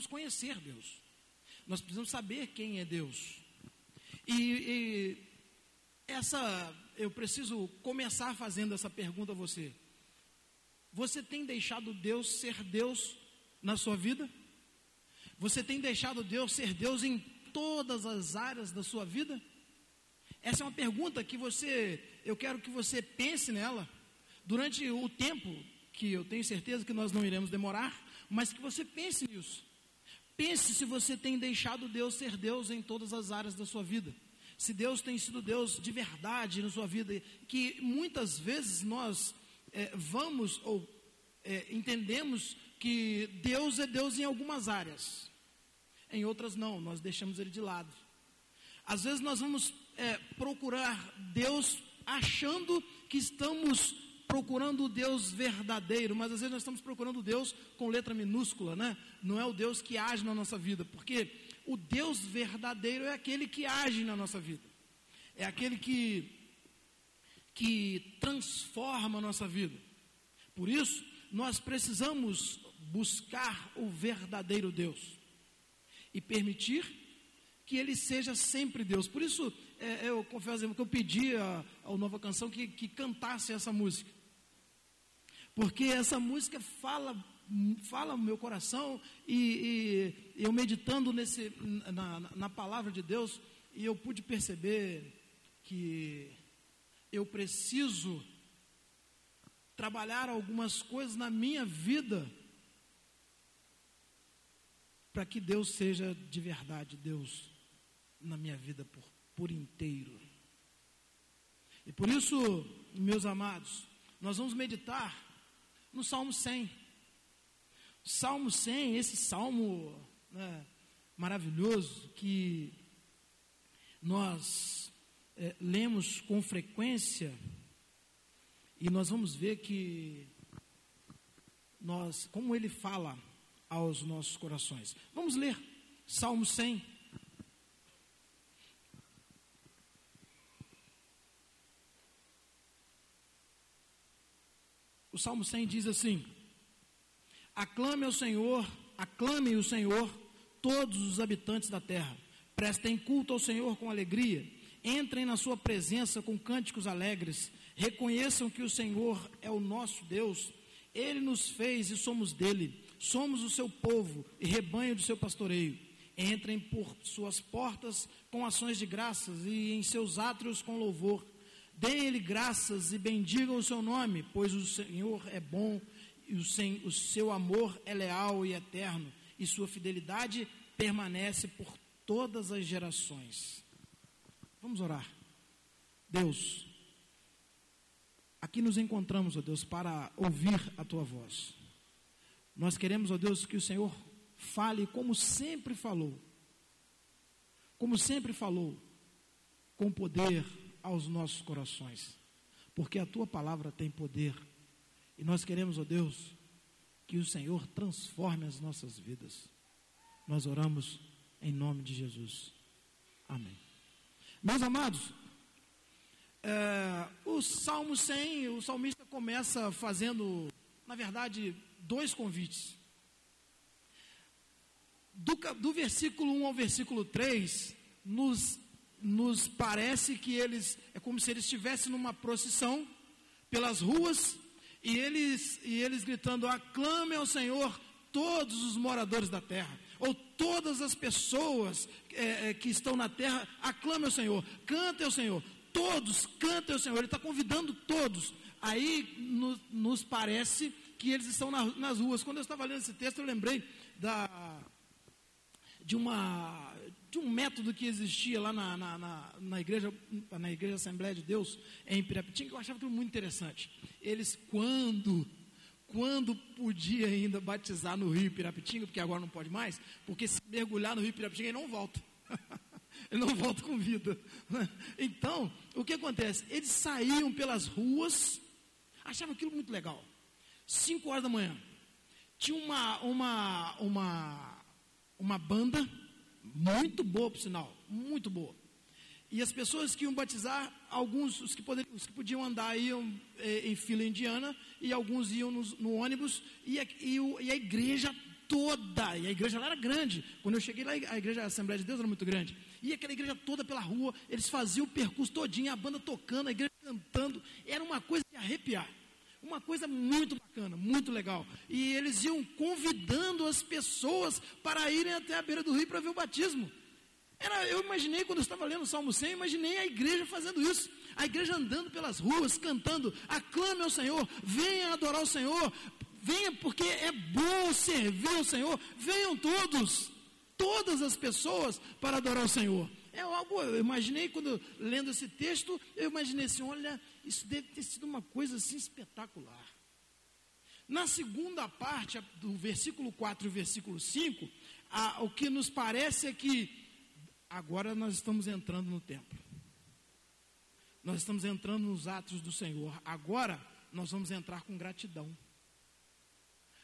precisamos conhecer Deus. Nós precisamos saber quem é Deus. E, e essa, eu preciso começar fazendo essa pergunta a você. Você tem deixado Deus ser Deus na sua vida? Você tem deixado Deus ser Deus em todas as áreas da sua vida? Essa é uma pergunta que você, eu quero que você pense nela durante o tempo que eu tenho certeza que nós não iremos demorar, mas que você pense nisso. Pense se você tem deixado Deus ser Deus em todas as áreas da sua vida. Se Deus tem sido Deus de verdade na sua vida, que muitas vezes nós é, vamos ou é, entendemos que Deus é Deus em algumas áreas, em outras não, nós deixamos Ele de lado. Às vezes nós vamos é, procurar Deus achando que estamos procurando o Deus verdadeiro, mas às vezes nós estamos procurando Deus com letra minúscula, né? Não é o Deus que age na nossa vida, porque o Deus verdadeiro é aquele que age na nossa vida, é aquele que, que transforma a nossa vida. Por isso, nós precisamos buscar o verdadeiro Deus e permitir que ele seja sempre Deus. Por isso, é, eu confesso que eu pedi a Nova Canção que, que cantasse essa música. Porque essa música fala fala no meu coração e, e eu meditando nesse, na, na palavra de Deus e eu pude perceber que eu preciso trabalhar algumas coisas na minha vida para que Deus seja de verdade Deus na minha vida por, por inteiro. E por isso, meus amados, nós vamos meditar no Salmo 100. Salmo 100, esse salmo né, maravilhoso que nós é, lemos com frequência e nós vamos ver que nós, como ele fala aos nossos corações. Vamos ler Salmo 100. O Salmo 100 diz assim: Aclame ao Senhor, aclame o Senhor, todos os habitantes da terra. Prestem culto ao Senhor com alegria. Entrem na sua presença com cânticos alegres. Reconheçam que o Senhor é o nosso Deus. Ele nos fez e somos dele. Somos o seu povo e rebanho do seu pastoreio. Entrem por suas portas com ações de graças e em seus átrios com louvor. Deem-lhe graças e bendigam o seu nome, pois o Senhor é bom e o seu amor é leal e eterno, e sua fidelidade permanece por todas as gerações. Vamos orar. Deus, aqui nos encontramos, ó Deus, para ouvir a tua voz. Nós queremos, ó Deus, que o Senhor fale como sempre falou, como sempre falou, com poder aos nossos corações, porque a tua palavra tem poder e nós queremos, ó Deus, que o Senhor transforme as nossas vidas. Nós oramos em nome de Jesus. Amém. Meus amados, é, o Salmo 100, o salmista começa fazendo, na verdade, dois convites. Do, do versículo 1 ao versículo 3, nos, nos parece que eles, é como se eles estivessem numa procissão pelas ruas e eles, e eles gritando: aclame ao Senhor todos os moradores da terra, ou todas as pessoas é, é, que estão na terra, aclame ao Senhor, cante ao Senhor, todos cantem ao Senhor, Ele está convidando todos. Aí no, nos parece que eles estão na, nas ruas. Quando eu estava lendo esse texto, eu lembrei da, de uma de um método que existia lá na, na, na, na, igreja, na igreja Assembleia de Deus, em Pirapitinga, que eu achava aquilo muito interessante. Eles, quando, quando podia ainda batizar no rio Pirapitinga, porque agora não pode mais, porque se mergulhar no rio Pirapitinga, ele não volta. ele não volta com vida. Então, o que acontece? Eles saíam pelas ruas, achavam aquilo muito legal. Cinco horas da manhã, tinha uma, uma, uma, uma banda muito boa, por sinal, muito boa. E as pessoas que iam batizar, alguns, os que, poderiam, os que podiam andar, iam eh, em fila indiana, e alguns iam no, ônibus, e a, e, o, e a, igreja toda, e a igreja lá era grande. Quando eu cheguei lá, a igreja a Assembleia de Deus era muito grande. E aquela igreja toda pela rua, eles faziam o percurso todinho, a banda tocando, a igreja cantando. Era uma coisa de arrepiar. Uma coisa muito bacana, muito legal. E eles iam convidando as pessoas para irem até a beira do rio para ver o batismo. Era, eu imaginei, quando eu estava lendo o Salmo 100, imaginei a igreja fazendo isso. A igreja andando pelas ruas, cantando, aclame ao Senhor, venha adorar o Senhor, venha porque é bom servir ao Senhor, venham todos, todas as pessoas para adorar o Senhor. É algo, eu imaginei quando lendo esse texto, eu imaginei assim, olha, isso deve ter sido uma coisa assim espetacular. Na segunda parte do versículo 4 e versículo 5, a, o que nos parece é que agora nós estamos entrando no templo. Nós estamos entrando nos atos do Senhor. Agora nós vamos entrar com gratidão.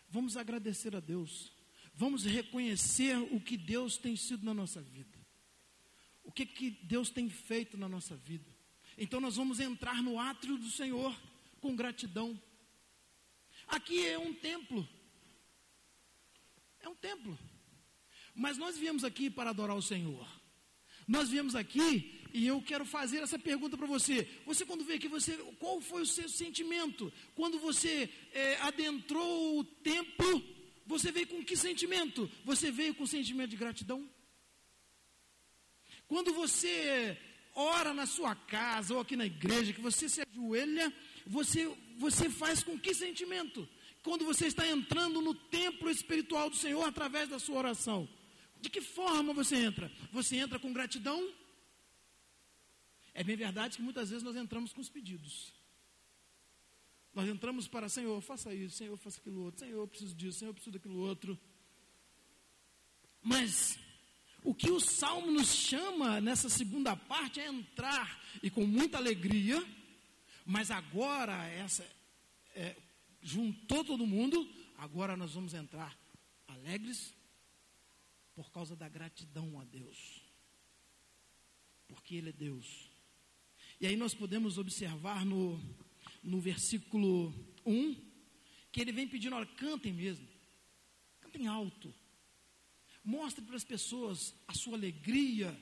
Vamos agradecer a Deus. Vamos reconhecer o que Deus tem sido na nossa vida. O que, que Deus tem feito na nossa vida. Então nós vamos entrar no átrio do Senhor com gratidão. Aqui é um templo. É um templo. Mas nós viemos aqui para adorar o Senhor. Nós viemos aqui e eu quero fazer essa pergunta para você. Você quando veio aqui, você, qual foi o seu sentimento? Quando você é, adentrou o templo, você veio com que sentimento? Você veio com sentimento de gratidão? Quando você ora na sua casa ou aqui na igreja, que você se ajoelha, você, você faz com que sentimento? Quando você está entrando no templo espiritual do Senhor através da sua oração. De que forma você entra? Você entra com gratidão? É bem verdade que muitas vezes nós entramos com os pedidos. Nós entramos para, Senhor, faça isso, Senhor, faça aquilo outro, Senhor, eu preciso disso, Senhor, eu preciso daquilo outro. Mas o que o salmo nos chama nessa segunda parte é entrar e com muita alegria, mas agora essa é, juntou todo mundo, agora nós vamos entrar alegres por causa da gratidão a Deus. Porque Ele é Deus. E aí nós podemos observar no, no versículo 1 que ele vem pedindo, olha, cantem mesmo. Cantem alto. Mostre para as pessoas a sua alegria.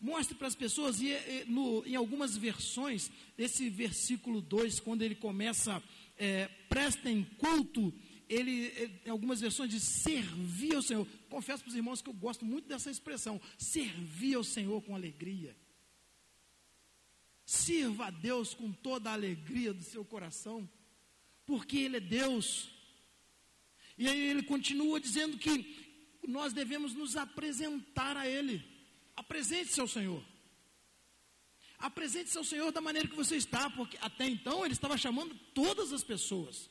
Mostre para as pessoas, e, e no, em algumas versões, esse versículo 2, quando ele começa, é, prestem culto ele, em algumas versões, diz servir ao Senhor. Confesso para os irmãos que eu gosto muito dessa expressão, servir ao Senhor com alegria. Sirva a Deus com toda a alegria do seu coração, porque Ele é Deus. E aí ele continua dizendo que nós devemos nos apresentar a Ele. Apresente-se ao Senhor. Apresente-se ao Senhor da maneira que você está, porque até então ele estava chamando todas as pessoas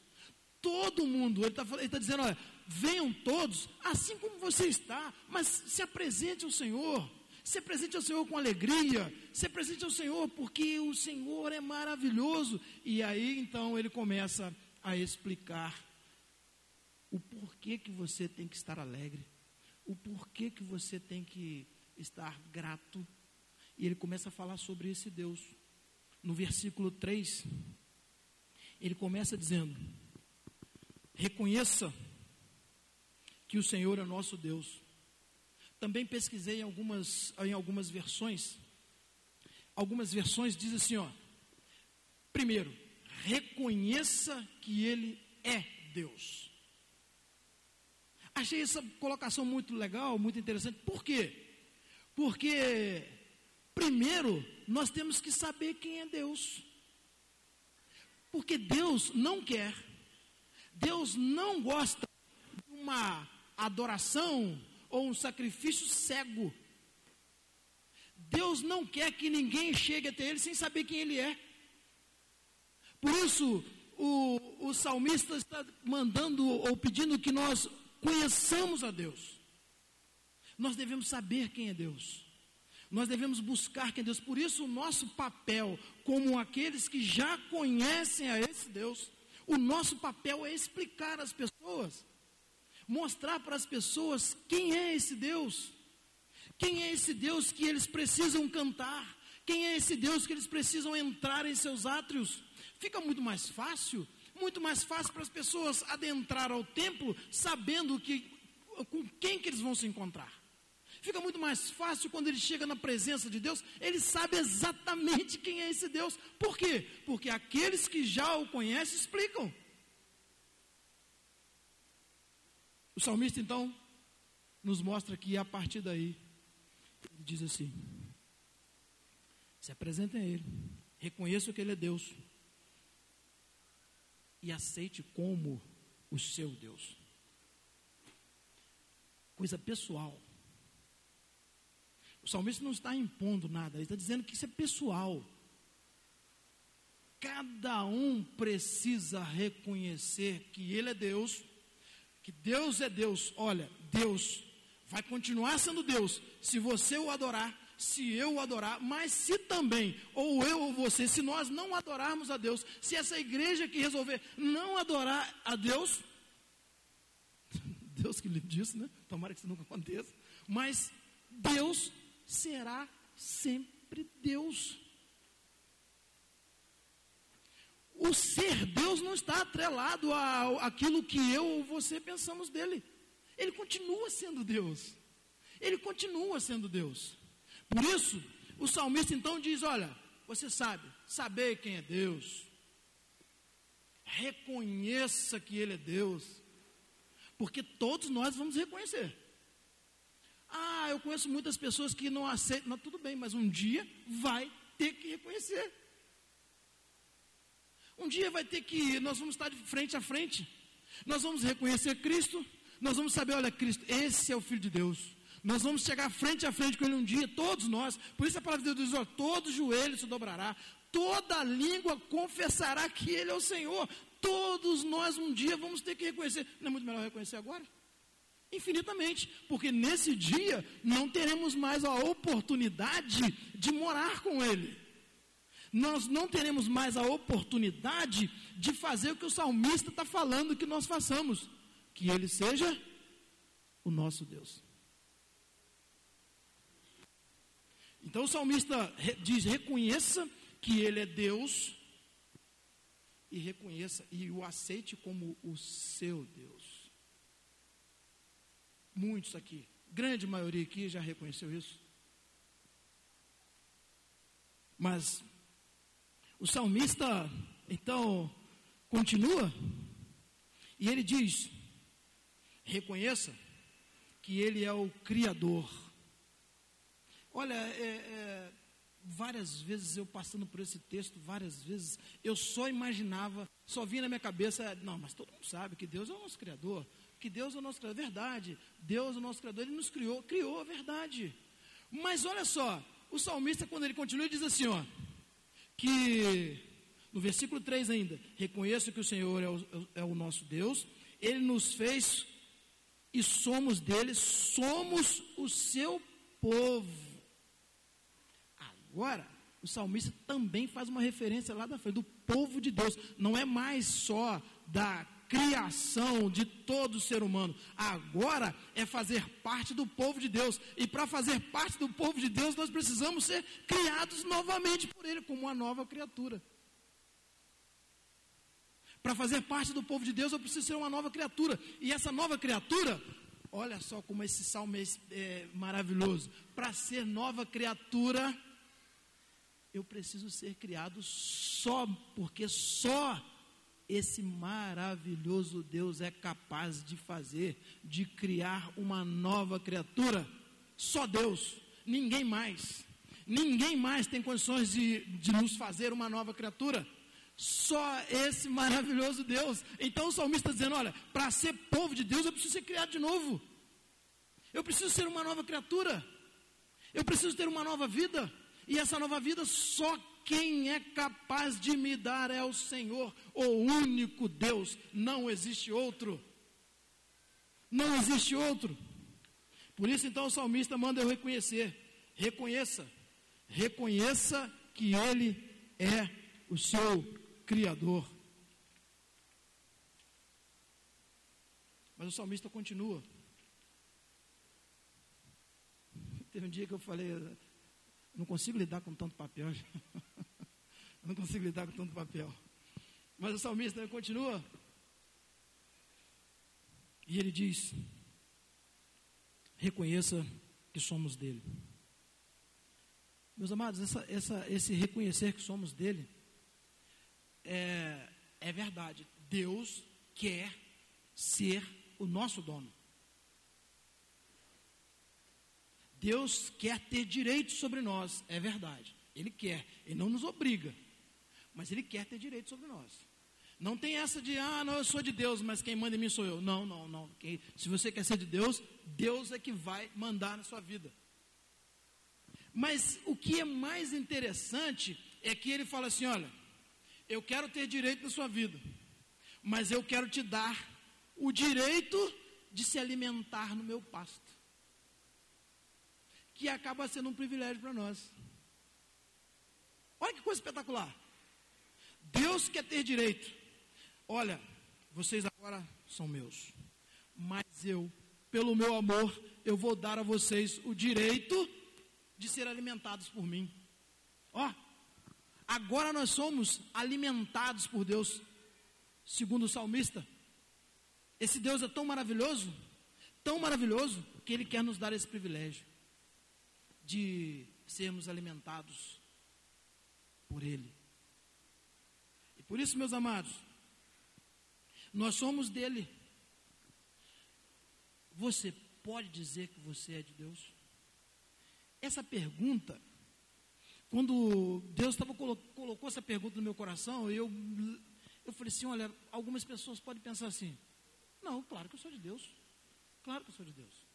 todo mundo. Ele está tá dizendo: olha, venham todos, assim como você está, mas se apresente ao Senhor. Se apresente ao Senhor com alegria, se apresente ao Senhor, porque o Senhor é maravilhoso. E aí então ele começa a explicar o porquê que você tem que estar alegre, o porquê que você tem que estar grato. E ele começa a falar sobre esse Deus. No versículo 3, ele começa dizendo: Reconheça que o Senhor é nosso Deus. Também pesquisei em algumas, em algumas versões. Algumas versões dizem assim, ó. Primeiro, reconheça que Ele é Deus. Achei essa colocação muito legal, muito interessante. Por quê? Porque, primeiro, nós temos que saber quem é Deus. Porque Deus não quer Deus não gosta de uma adoração ou um sacrifício cego. Deus não quer que ninguém chegue até Ele sem saber quem Ele é. Por isso, o, o salmista está mandando ou pedindo que nós conheçamos a Deus. Nós devemos saber quem é Deus. Nós devemos buscar quem é Deus. Por isso, o nosso papel, como aqueles que já conhecem a esse Deus, o nosso papel é explicar às pessoas, mostrar para as pessoas quem é esse Deus, quem é esse Deus que eles precisam cantar, quem é esse Deus que eles precisam entrar em seus átrios. Fica muito mais fácil, muito mais fácil para as pessoas adentrar ao templo sabendo que com quem que eles vão se encontrar. Fica muito mais fácil quando ele chega na presença de Deus, ele sabe exatamente quem é esse Deus. Por quê? Porque aqueles que já o conhecem explicam. O salmista então nos mostra que a partir daí ele diz assim: se apresentem a Ele, reconheça que Ele é Deus e aceite como o seu Deus. Coisa pessoal. O salmista não está impondo nada, ele está dizendo que isso é pessoal. Cada um precisa reconhecer que Ele é Deus, que Deus é Deus. Olha, Deus vai continuar sendo Deus se você o adorar, se eu adorar, mas se também, ou eu ou você, se nós não adorarmos a Deus, se essa igreja que resolver não adorar a Deus, Deus que lhe disse, né? Tomara que isso nunca aconteça, mas Deus será sempre Deus. O ser Deus não está atrelado àquilo que eu ou você pensamos dele. Ele continua sendo Deus. Ele continua sendo Deus. Por isso, o salmista então diz: Olha, você sabe, saber quem é Deus. Reconheça que Ele é Deus. Porque todos nós vamos reconhecer. Ah, eu conheço muitas pessoas que não aceitam. Não, tudo bem, mas um dia vai ter que reconhecer. Um dia vai ter que, nós vamos estar de frente a frente. Nós vamos reconhecer Cristo. Nós vamos saber, olha, Cristo, esse é o Filho de Deus. Nós vamos chegar frente a frente com Ele um dia, todos nós. Por isso a palavra de Deus diz: ó, todo joelho se dobrará, toda língua confessará que Ele é o Senhor. Todos nós um dia vamos ter que reconhecer. Não é muito melhor reconhecer agora? Infinitamente, porque nesse dia não teremos mais a oportunidade de morar com Ele. Nós não teremos mais a oportunidade de fazer o que o salmista está falando que nós façamos, que Ele seja o nosso Deus. Então o salmista diz: reconheça que Ele é Deus e reconheça e o aceite como o seu Deus. Muitos aqui, grande maioria aqui já reconheceu isso. Mas o salmista, então, continua e ele diz: reconheça que ele é o Criador. Olha, é, é, várias vezes eu passando por esse texto, várias vezes, eu só imaginava, só vinha na minha cabeça, não, mas todo mundo sabe que Deus é o nosso Criador que Deus é o nosso Criador. Verdade, Deus é o nosso Criador, Ele nos criou, criou a verdade. Mas olha só, o salmista, quando ele continua, diz assim: ó, que no versículo 3 ainda, reconheço que o Senhor é o, é o nosso Deus, Ele nos fez e somos dele, somos o seu povo. Agora, o salmista também faz uma referência lá da frente, do povo de Deus, não é mais só da criação de todo ser humano. Agora é fazer parte do povo de Deus. E para fazer parte do povo de Deus, nós precisamos ser criados novamente por Ele, como uma nova criatura. Para fazer parte do povo de Deus, eu preciso ser uma nova criatura. E essa nova criatura, olha só como esse salmo é, é maravilhoso. Para ser nova criatura, eu preciso ser criado só, porque só esse maravilhoso Deus é capaz de fazer, de criar uma nova criatura. Só Deus, ninguém mais. Ninguém mais tem condições de, de nos fazer uma nova criatura. Só esse maravilhoso Deus. Então o salmista dizendo: olha, para ser povo de Deus eu preciso ser criado de novo. Eu preciso ser uma nova criatura. Eu preciso ter uma nova vida. E essa nova vida só quem é capaz de me dar é o Senhor, o único Deus, não existe outro. Não existe outro. Por isso, então, o salmista manda eu reconhecer. Reconheça, reconheça que Ele é o seu Criador. Mas o salmista continua. Teve um dia que eu falei, não consigo lidar com tanto papel. não consigo lidar com tanto papel. Mas o salmista continua. E ele diz: reconheça que somos dele. Meus amados, essa, essa, esse reconhecer que somos dele é, é verdade. Deus quer ser o nosso dono. Deus quer ter direito sobre nós, é verdade. Ele quer, ele não nos obriga, mas ele quer ter direito sobre nós. Não tem essa de, ah, não, eu sou de Deus, mas quem manda em mim sou eu. Não, não, não. Quem, se você quer ser de Deus, Deus é que vai mandar na sua vida. Mas o que é mais interessante é que ele fala assim: olha, eu quero ter direito na sua vida, mas eu quero te dar o direito de se alimentar no meu pasto, que acaba sendo um privilégio para nós. Olha que coisa espetacular. Deus quer ter direito. Olha, vocês agora são meus, mas eu, pelo meu amor, eu vou dar a vocês o direito de ser alimentados por mim. Ó, agora nós somos alimentados por Deus, segundo o salmista. Esse Deus é tão maravilhoso, tão maravilhoso, que Ele quer nos dar esse privilégio de sermos alimentados por Ele. E por isso, meus amados, nós somos dele. Você pode dizer que você é de Deus? Essa pergunta, quando Deus tava, colocou essa pergunta no meu coração, eu, eu falei assim: olha, algumas pessoas podem pensar assim: não, claro que eu sou de Deus. Claro que eu sou de Deus.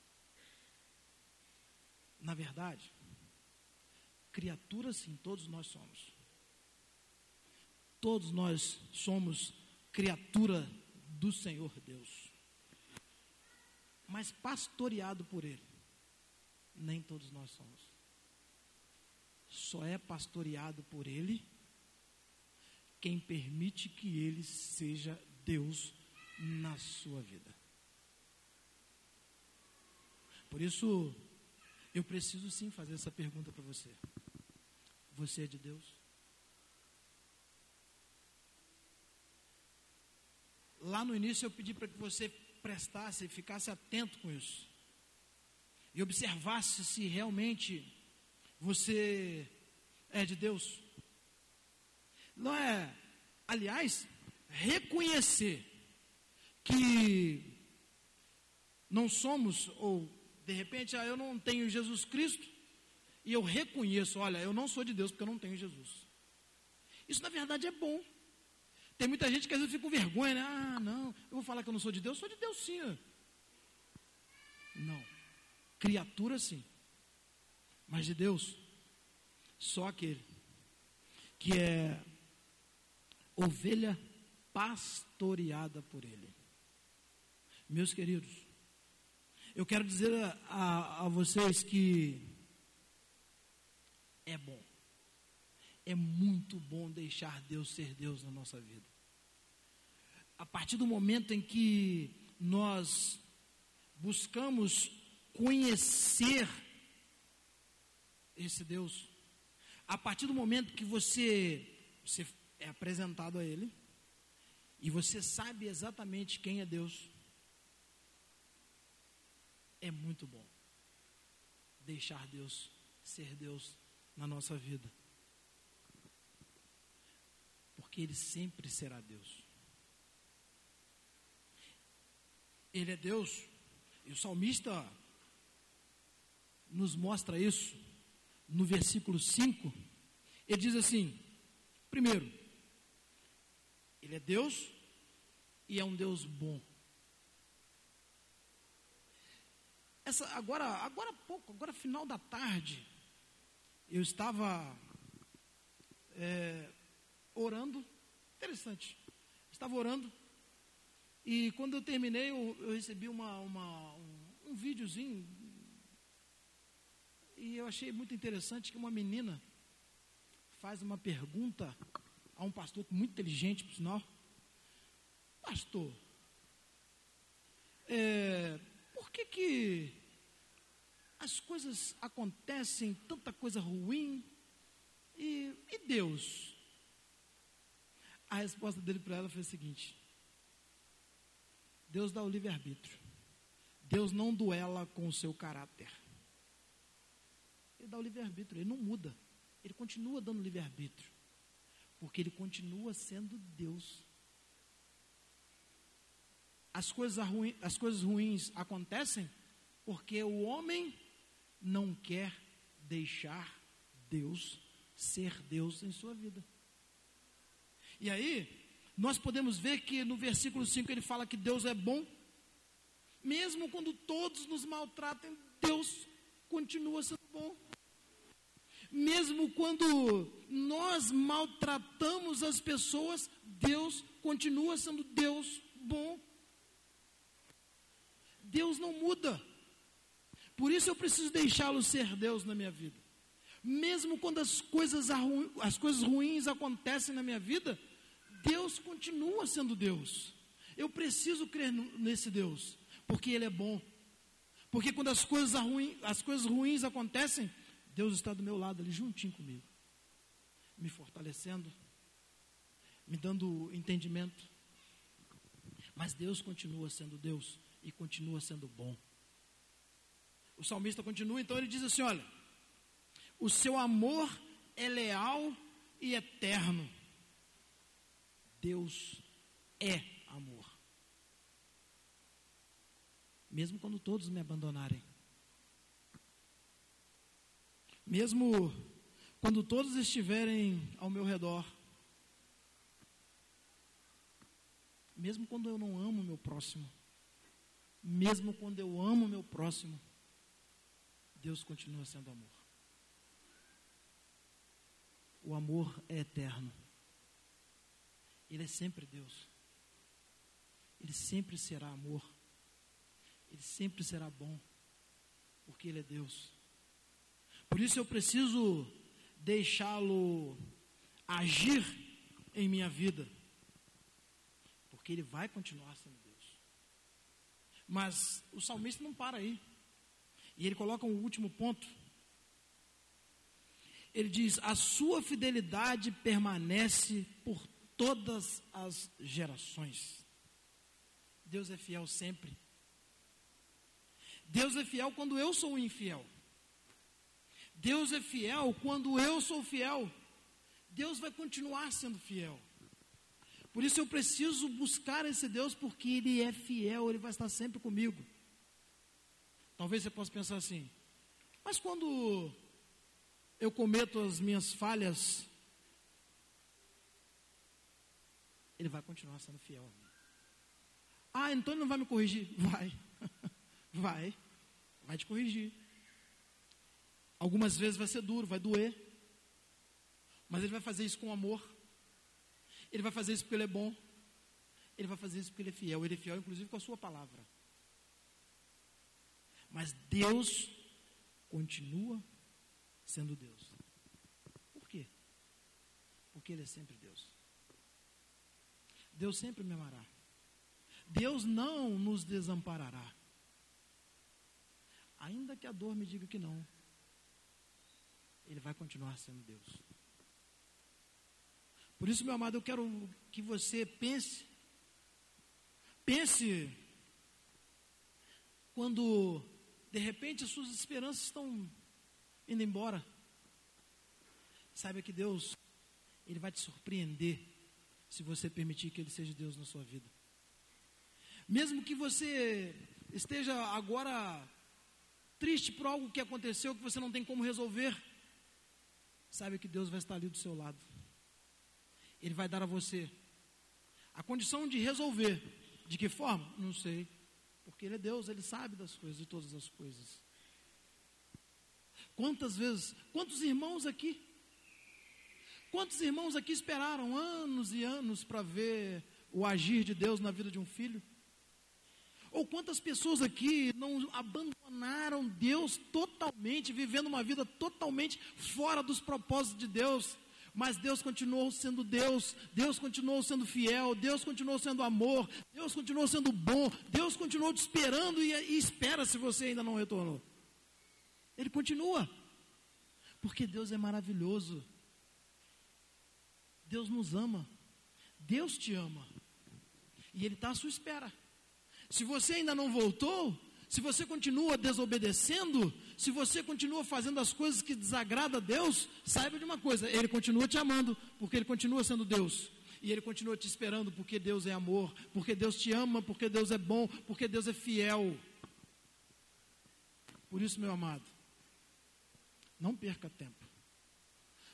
Na verdade, criaturas sim, todos nós somos. Todos nós somos criatura do Senhor Deus. Mas pastoreado por Ele, nem todos nós somos. Só é pastoreado por Ele quem permite que Ele seja Deus na sua vida. Por isso, eu preciso sim fazer essa pergunta para você. Você é de Deus? lá no início eu pedi para que você prestasse, ficasse atento com isso. E observasse se realmente você é de Deus. Não é, aliás, reconhecer que não somos, ou de repente, ah, eu não tenho Jesus Cristo, e eu reconheço, olha, eu não sou de Deus porque eu não tenho Jesus. Isso na verdade é bom. Tem muita gente que às vezes fica com vergonha, né? Ah, não, eu vou falar que eu não sou de Deus, sou de Deus sim. Não. Criatura sim. Mas de Deus, só aquele que é ovelha pastoreada por Ele. Meus queridos, eu quero dizer a, a, a vocês que é bom, é muito bom deixar Deus ser Deus na nossa vida. A partir do momento em que nós buscamos conhecer esse Deus, a partir do momento que você, você é apresentado a Ele, e você sabe exatamente quem é Deus, é muito bom deixar Deus ser Deus na nossa vida. Porque Ele sempre será Deus. Ele é Deus. E o salmista nos mostra isso no versículo 5. Ele diz assim: primeiro, Ele é Deus e é um Deus bom. Essa, agora, agora pouco, agora final da tarde, eu estava é, orando, interessante, estava orando e quando eu terminei, eu, eu recebi uma, uma, um, um videozinho. E eu achei muito interessante que uma menina faz uma pergunta a um pastor muito inteligente, por sinal. Pastor, é, que que as coisas acontecem, tanta coisa ruim, e, e Deus? A resposta dele para ela foi a seguinte: Deus dá o livre-arbítrio. Deus não duela com o seu caráter. Ele dá o livre-arbítrio, ele não muda. Ele continua dando livre-arbítrio. Porque ele continua sendo Deus. As coisas, ruins, as coisas ruins acontecem porque o homem não quer deixar Deus ser Deus em sua vida. E aí, nós podemos ver que no versículo 5 ele fala que Deus é bom, mesmo quando todos nos maltratem, Deus continua sendo bom. Mesmo quando nós maltratamos as pessoas, Deus continua sendo Deus bom. Deus não muda. Por isso eu preciso deixá-lo ser Deus na minha vida. Mesmo quando as coisas, as coisas ruins acontecem na minha vida, Deus continua sendo Deus. Eu preciso crer nesse Deus, porque Ele é bom. Porque quando as coisas, as coisas ruins acontecem, Deus está do meu lado ali, juntinho comigo, me fortalecendo, me dando entendimento. Mas Deus continua sendo Deus e continua sendo bom. O salmista continua, então ele diz assim: olha, o seu amor é leal e eterno. Deus é amor. Mesmo quando todos me abandonarem. Mesmo quando todos estiverem ao meu redor. Mesmo quando eu não amo meu próximo. Mesmo quando eu amo meu próximo. Deus continua sendo amor. O amor é eterno. Ele é sempre Deus. Ele sempre será amor. Ele sempre será bom. Porque Ele é Deus. Por isso eu preciso deixá-lo agir em minha vida. Porque Ele vai continuar sendo. Mas o salmista não para aí. E ele coloca um último ponto. Ele diz: A sua fidelidade permanece por todas as gerações. Deus é fiel sempre. Deus é fiel quando eu sou infiel. Deus é fiel quando eu sou fiel. Deus vai continuar sendo fiel. Por isso eu preciso buscar esse Deus, porque Ele é fiel, Ele vai estar sempre comigo. Talvez você possa pensar assim, mas quando eu cometo as minhas falhas, ele vai continuar sendo fiel a mim. Ah, então ele não vai me corrigir? Vai. vai. Vai te corrigir. Algumas vezes vai ser duro, vai doer. Mas ele vai fazer isso com amor. Ele vai fazer isso porque ele é bom. Ele vai fazer isso porque ele é fiel. Ele é fiel, inclusive, com a sua palavra. Mas Deus continua sendo Deus. Por quê? Porque Ele é sempre Deus. Deus sempre me amará. Deus não nos desamparará. Ainda que a dor me diga que não, Ele vai continuar sendo Deus. Por isso, meu amado, eu quero que você pense. Pense quando de repente, as suas esperanças estão indo embora. Saiba que Deus, Ele vai te surpreender se você permitir que Ele seja Deus na sua vida. Mesmo que você esteja agora triste por algo que aconteceu que você não tem como resolver, saiba que Deus vai estar ali do seu lado. Ele vai dar a você a condição de resolver. De que forma? Não sei. Porque Ele é Deus, Ele sabe das coisas, de todas as coisas. Quantas vezes, quantos irmãos aqui, quantos irmãos aqui esperaram anos e anos para ver o agir de Deus na vida de um filho? Ou quantas pessoas aqui não abandonaram Deus totalmente, vivendo uma vida totalmente fora dos propósitos de Deus? Mas Deus continuou sendo Deus, Deus continuou sendo fiel, Deus continuou sendo amor, Deus continuou sendo bom, Deus continuou te esperando e, e espera se você ainda não retornou. Ele continua, porque Deus é maravilhoso, Deus nos ama, Deus te ama, e Ele está à sua espera. Se você ainda não voltou, se você continua desobedecendo, se você continua fazendo as coisas que desagradam a Deus, saiba de uma coisa: Ele continua te amando, porque Ele continua sendo Deus. E Ele continua te esperando, porque Deus é amor, porque Deus te ama, porque Deus é bom, porque Deus é fiel. Por isso, meu amado, não perca tempo.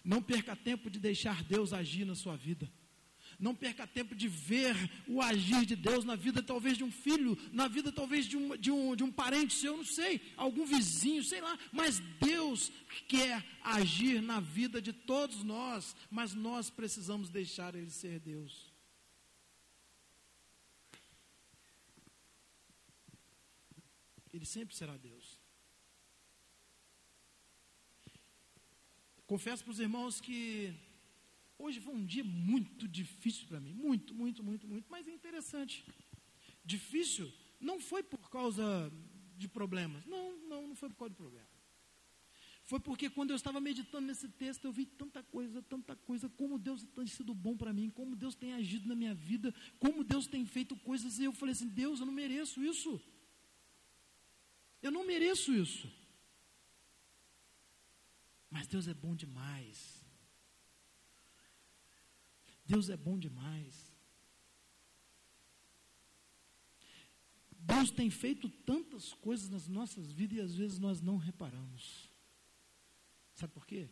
Não perca tempo de deixar Deus agir na sua vida. Não perca tempo de ver o agir de Deus na vida talvez de um filho, na vida talvez de um, de um, de um parente seu, não sei, algum vizinho, sei lá. Mas Deus quer agir na vida de todos nós, mas nós precisamos deixar Ele ser Deus. Ele sempre será Deus. Confesso para os irmãos que Hoje foi um dia muito difícil para mim, muito, muito, muito, muito, mas é interessante. Difícil não foi por causa de problemas, não, não, não foi por causa de problemas. Foi porque quando eu estava meditando nesse texto, eu vi tanta coisa, tanta coisa, como Deus tem sido bom para mim, como Deus tem agido na minha vida, como Deus tem feito coisas, e eu falei assim: Deus, eu não mereço isso. Eu não mereço isso. Mas Deus é bom demais. Deus é bom demais. Deus tem feito tantas coisas nas nossas vidas e às vezes nós não reparamos. Sabe por quê?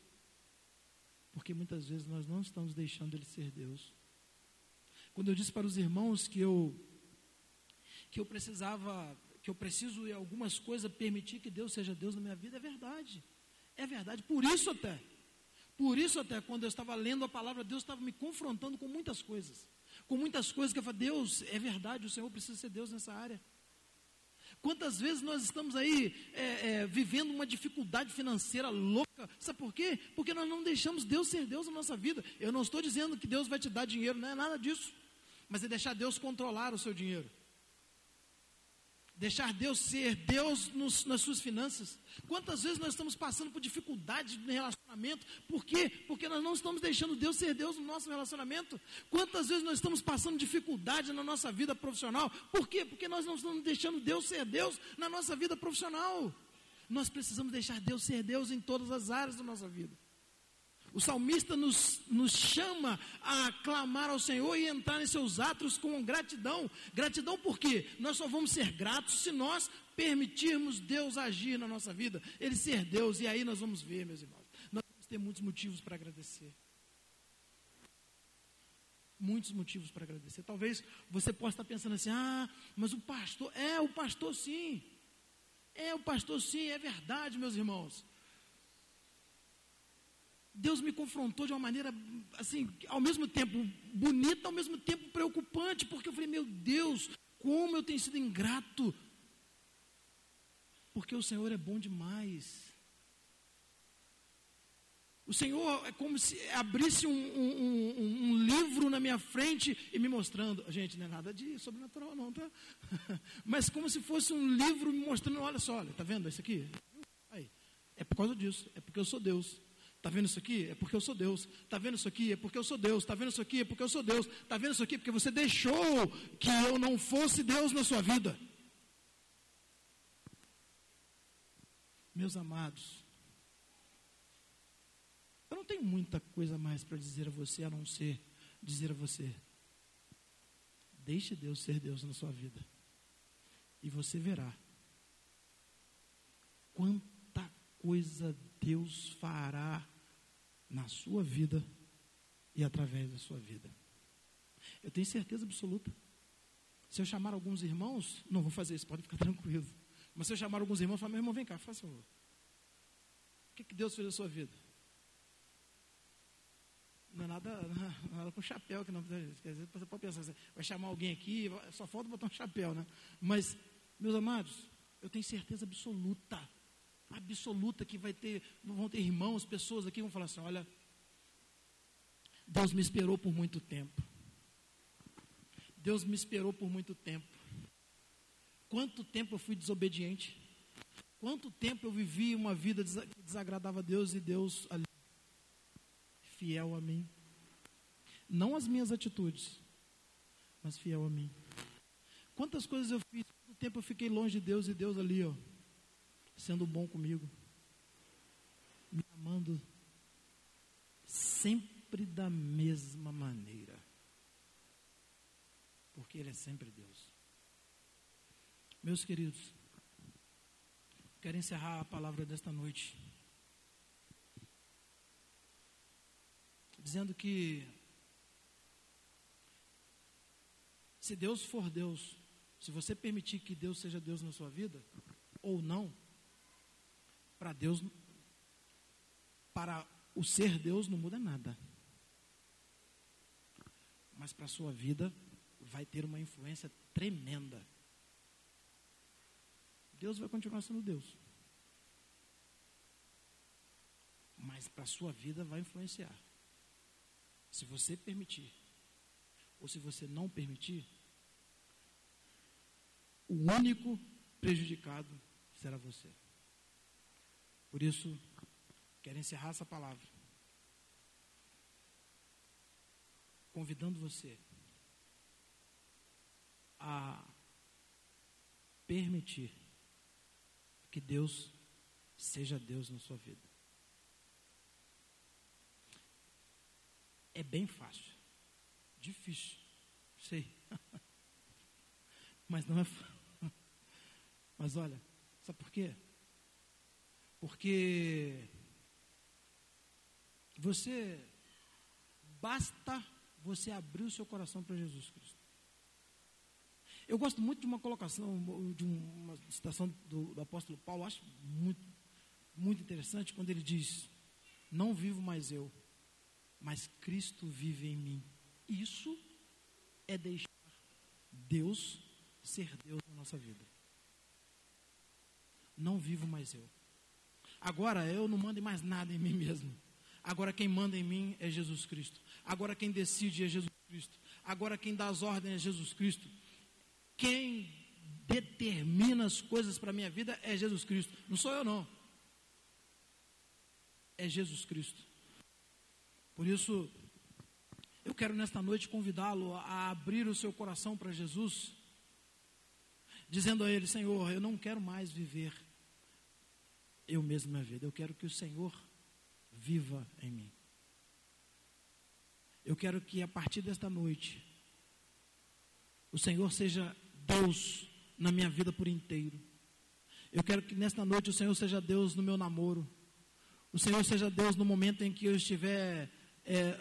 Porque muitas vezes nós não estamos deixando Ele ser Deus. Quando eu disse para os irmãos que eu que eu precisava, que eu preciso em algumas coisas permitir que Deus seja Deus na minha vida, é verdade. É verdade. Por isso até por isso, até quando eu estava lendo a palavra, Deus estava me confrontando com muitas coisas. Com muitas coisas que eu falei, Deus, é verdade, o Senhor precisa ser Deus nessa área. Quantas vezes nós estamos aí é, é, vivendo uma dificuldade financeira louca? Sabe por quê? Porque nós não deixamos Deus ser Deus na nossa vida. Eu não estou dizendo que Deus vai te dar dinheiro, não é nada disso. Mas é deixar Deus controlar o seu dinheiro. Deixar Deus ser Deus nos, nas suas finanças. Quantas vezes nós estamos passando por dificuldades no relacionamento? Por quê? Porque nós não estamos deixando Deus ser Deus no nosso relacionamento. Quantas vezes nós estamos passando dificuldade na nossa vida profissional? Por quê? Porque nós não estamos deixando Deus ser Deus na nossa vida profissional. Nós precisamos deixar Deus ser Deus em todas as áreas da nossa vida. O salmista nos, nos chama a clamar ao Senhor e entrar em seus atos com gratidão. Gratidão por quê? Nós só vamos ser gratos se nós permitirmos Deus agir na nossa vida, Ele ser Deus, e aí nós vamos ver, meus irmãos. Nós vamos ter muitos motivos para agradecer. Muitos motivos para agradecer. Talvez você possa estar pensando assim: ah, mas o pastor, é o pastor sim. É o pastor sim, é verdade, meus irmãos. Deus me confrontou de uma maneira, assim, ao mesmo tempo bonita, ao mesmo tempo preocupante, porque eu falei, meu Deus, como eu tenho sido ingrato, porque o Senhor é bom demais. O Senhor é como se abrisse um, um, um, um, livro na minha frente e me mostrando. Gente, não é nada de sobrenatural, não, tá? Mas como se fosse um livro me mostrando: olha só, olha, tá vendo isso aqui? Aí, é por causa disso, é porque eu sou Deus. Está vendo isso aqui? É porque eu sou Deus. Está vendo isso aqui? É porque eu sou Deus. Está vendo isso aqui? É porque eu sou Deus. Está vendo isso aqui? Porque você deixou que eu não fosse Deus na sua vida. Meus amados, eu não tenho muita coisa mais para dizer a você a não ser dizer a você: deixe Deus ser Deus na sua vida. E você verá quanta coisa Deus fará na sua vida e através da sua vida. Eu tenho certeza absoluta. Se eu chamar alguns irmãos, não vou fazer isso, pode ficar tranquilo. Mas se eu chamar alguns irmãos, falar, meu irmão, vem cá, faça favor. O que, que Deus fez na sua vida? Não é nada, não é nada com chapéu que não quer dizer, você pode pensar, vai chamar alguém aqui, só falta botar um chapéu, né? Mas, meus amados, eu tenho certeza absoluta absoluta que vai ter, vão ter irmãos, pessoas aqui vão falar assim: olha, Deus me esperou por muito tempo. Deus me esperou por muito tempo. Quanto tempo eu fui desobediente? Quanto tempo eu vivi uma vida que desagradava a Deus e Deus ali, fiel a mim? Não as minhas atitudes, mas fiel a mim. Quantas coisas eu fiz, quanto tempo eu fiquei longe de Deus e Deus ali, ó, sendo bom comigo, me amando sempre da mesma maneira. Porque Ele é sempre Deus. Meus queridos, quero encerrar a palavra desta noite. Dizendo que se Deus for Deus, se você permitir que Deus seja Deus na sua vida, ou não, para Deus, para o ser Deus não muda nada. Mas para a sua vida vai ter uma influência tremenda. Deus vai continuar sendo Deus. Mas para a sua vida vai influenciar. Se você permitir, ou se você não permitir, o único prejudicado será você. Por isso, quero encerrar essa palavra convidando você a permitir que Deus seja Deus na sua vida. É bem fácil, difícil, sei, mas não é. Mas olha, sabe por quê? Porque você basta você abrir o seu coração para Jesus Cristo. Eu gosto muito de uma colocação, de uma citação do, do apóstolo Paulo, acho muito, muito interessante, quando ele diz: Não vivo mais eu, mas Cristo vive em mim. Isso é deixar Deus ser Deus na nossa vida. Não vivo mais eu. Agora eu não mando mais nada em mim mesmo. Agora quem manda em mim é Jesus Cristo. Agora quem decide é Jesus Cristo. Agora quem dá as ordens é Jesus Cristo. Quem determina as coisas para a minha vida é Jesus Cristo. Não sou eu, não. É Jesus Cristo. Por isso, eu quero nesta noite convidá-lo a abrir o seu coração para Jesus, dizendo a Ele: Senhor, eu não quero mais viver eu mesmo minha vida, eu quero que o Senhor viva em mim. Eu quero que a partir desta noite, o Senhor seja Deus na minha vida por inteiro. Eu quero que nesta noite o Senhor seja Deus no meu namoro. O Senhor seja Deus no momento em que eu estiver é,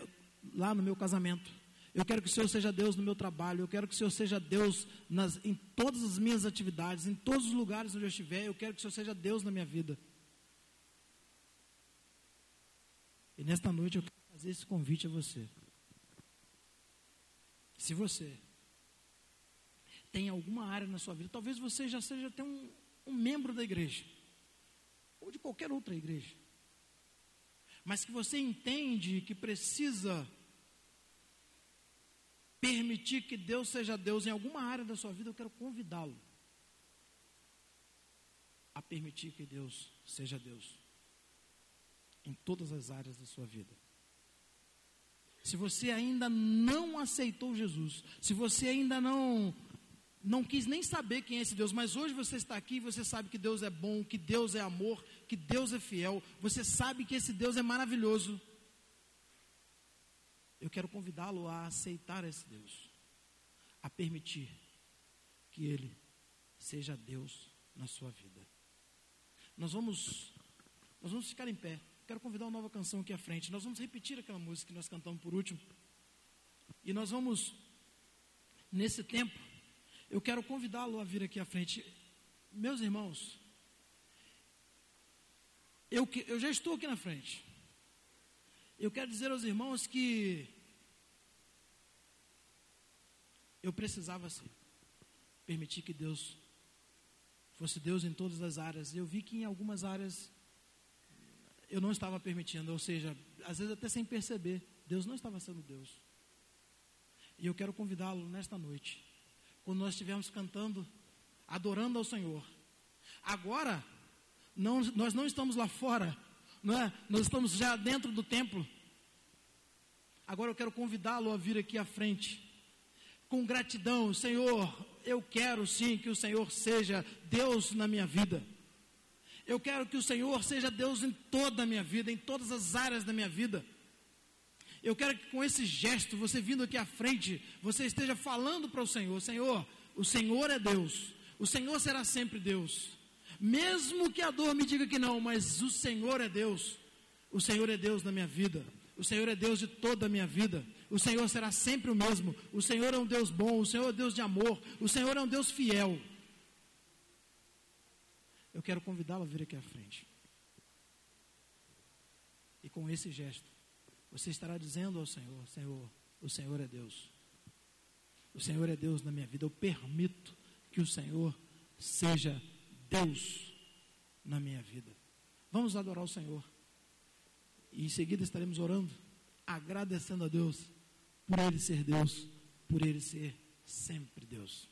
lá no meu casamento. Eu quero que o Senhor seja Deus no meu trabalho. Eu quero que o Senhor seja Deus nas, em todas as minhas atividades, em todos os lugares onde eu estiver. Eu quero que o Senhor seja Deus na minha vida. E nesta noite eu quero fazer esse convite a você. Se você tem alguma área na sua vida, talvez você já seja até um, um membro da igreja, ou de qualquer outra igreja, mas que você entende que precisa permitir que Deus seja Deus em alguma área da sua vida, eu quero convidá-lo a permitir que Deus seja Deus em todas as áreas da sua vida. Se você ainda não aceitou Jesus, se você ainda não não quis nem saber quem é esse Deus, mas hoje você está aqui, você sabe que Deus é bom, que Deus é amor, que Deus é fiel, você sabe que esse Deus é maravilhoso. Eu quero convidá-lo a aceitar esse Deus, a permitir que ele seja Deus na sua vida. Nós vamos nós vamos ficar em pé. Quero convidar uma nova canção aqui à frente. Nós vamos repetir aquela música que nós cantamos por último. E nós vamos, nesse tempo, eu quero convidá-lo a vir aqui à frente. Meus irmãos, eu, eu já estou aqui na frente. Eu quero dizer aos irmãos que eu precisava sim permitir que Deus fosse Deus em todas as áreas. Eu vi que em algumas áreas eu não estava permitindo, ou seja, às vezes até sem perceber, Deus não estava sendo Deus. E eu quero convidá-lo nesta noite, quando nós estivermos cantando, adorando ao Senhor. Agora, não, nós não estamos lá fora, não é? Nós estamos já dentro do templo. Agora eu quero convidá-lo a vir aqui à frente, com gratidão: Senhor, eu quero sim que o Senhor seja Deus na minha vida. Eu quero que o Senhor seja Deus em toda a minha vida, em todas as áreas da minha vida. Eu quero que com esse gesto, você vindo aqui à frente, você esteja falando para o Senhor: Senhor, o Senhor é Deus, o Senhor será sempre Deus. Mesmo que a dor me diga que não, mas o Senhor é Deus. O Senhor é Deus na minha vida. O Senhor é Deus de toda a minha vida. O Senhor será sempre o mesmo. O Senhor é um Deus bom. O Senhor é um Deus de amor. O Senhor é um Deus fiel. Eu quero convidá-lo a vir aqui à frente. E com esse gesto, você estará dizendo ao Senhor: Senhor, o Senhor é Deus. O Senhor é Deus na minha vida. Eu permito que o Senhor seja Deus na minha vida. Vamos adorar o Senhor. E em seguida estaremos orando, agradecendo a Deus por Ele ser Deus, por Ele ser sempre Deus.